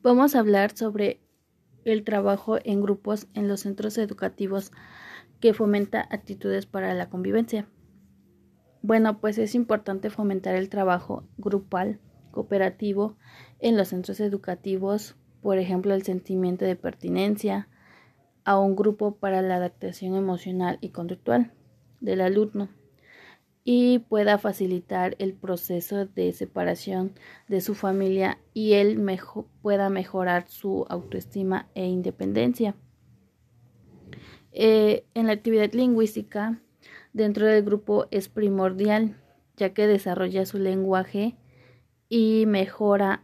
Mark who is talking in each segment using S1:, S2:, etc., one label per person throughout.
S1: Vamos a hablar sobre el trabajo en grupos en los centros educativos que fomenta actitudes para la convivencia. Bueno, pues es importante fomentar el trabajo grupal, cooperativo en los centros educativos, por ejemplo, el sentimiento de pertinencia a un grupo para la adaptación emocional y conductual del alumno y pueda facilitar el proceso de separación de su familia y él pueda mejorar su autoestima e independencia. Eh, en la actividad lingüística, dentro del grupo es primordial, ya que desarrolla su lenguaje y mejora,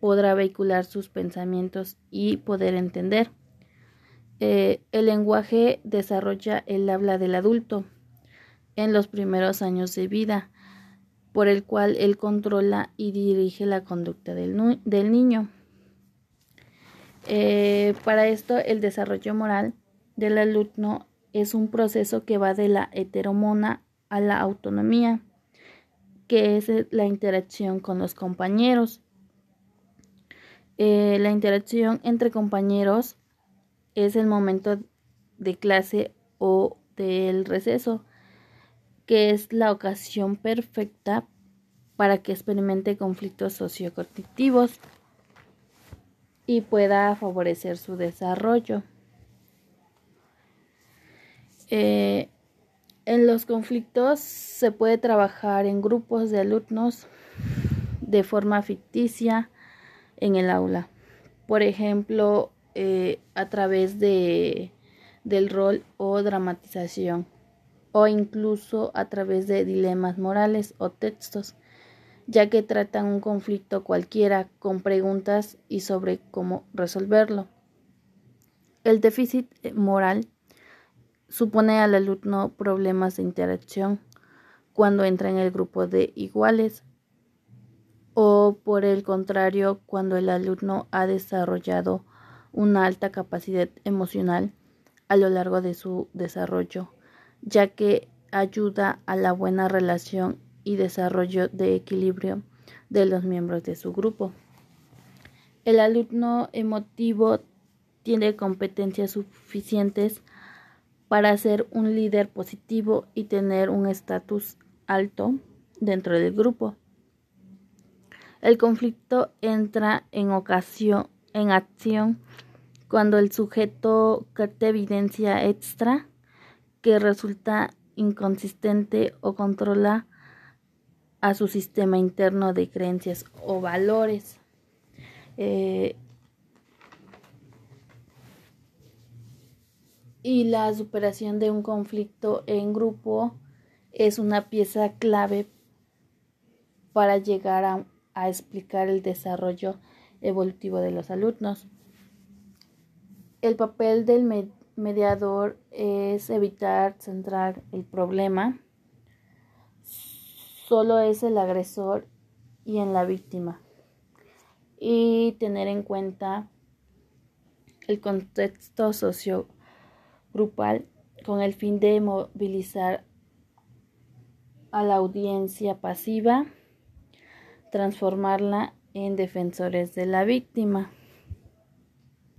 S1: podrá vehicular sus pensamientos y poder entender. Eh, el lenguaje desarrolla el habla del adulto en los primeros años de vida, por el cual él controla y dirige la conducta del, niño. Eh, para esto, el desarrollo moral del alumno es un proceso que va de la heteromona a la autonomía, que es la interacción con los compañeros. Eh, la interacción entre compañeros es el momento de clase o del receso que es la ocasión perfecta para que experimente conflictos sociocognitivos y pueda favorecer su desarrollo. Eh, en los conflictos se puede trabajar en grupos de alumnos de forma ficticia en el aula. Por ejemplo, eh, a través de, del rol o dramatización o incluso a través de dilemas morales o textos, ya que tratan un conflicto cualquiera con preguntas y sobre cómo resolverlo. El déficit moral supone al alumno problemas de interacción cuando entra en el grupo de iguales o por el contrario cuando el alumno ha desarrollado una alta capacidad emocional a lo largo de su desarrollo ya que ayuda a la buena relación y desarrollo de equilibrio de los miembros de su grupo. El alumno emotivo tiene competencias suficientes para ser un líder positivo y tener un estatus alto dentro del grupo. El conflicto entra en ocasión en acción cuando el sujeto capta evidencia extra que resulta inconsistente o controla a su sistema interno de creencias o valores. Eh, y la superación de un conflicto en grupo es una pieza clave para llegar a, a explicar el desarrollo evolutivo de los alumnos. El papel del, mediador es evitar centrar el problema solo es el agresor y en la víctima y tener en cuenta el contexto sociogrupal con el fin de movilizar a la audiencia pasiva, transformarla en defensores de la víctima.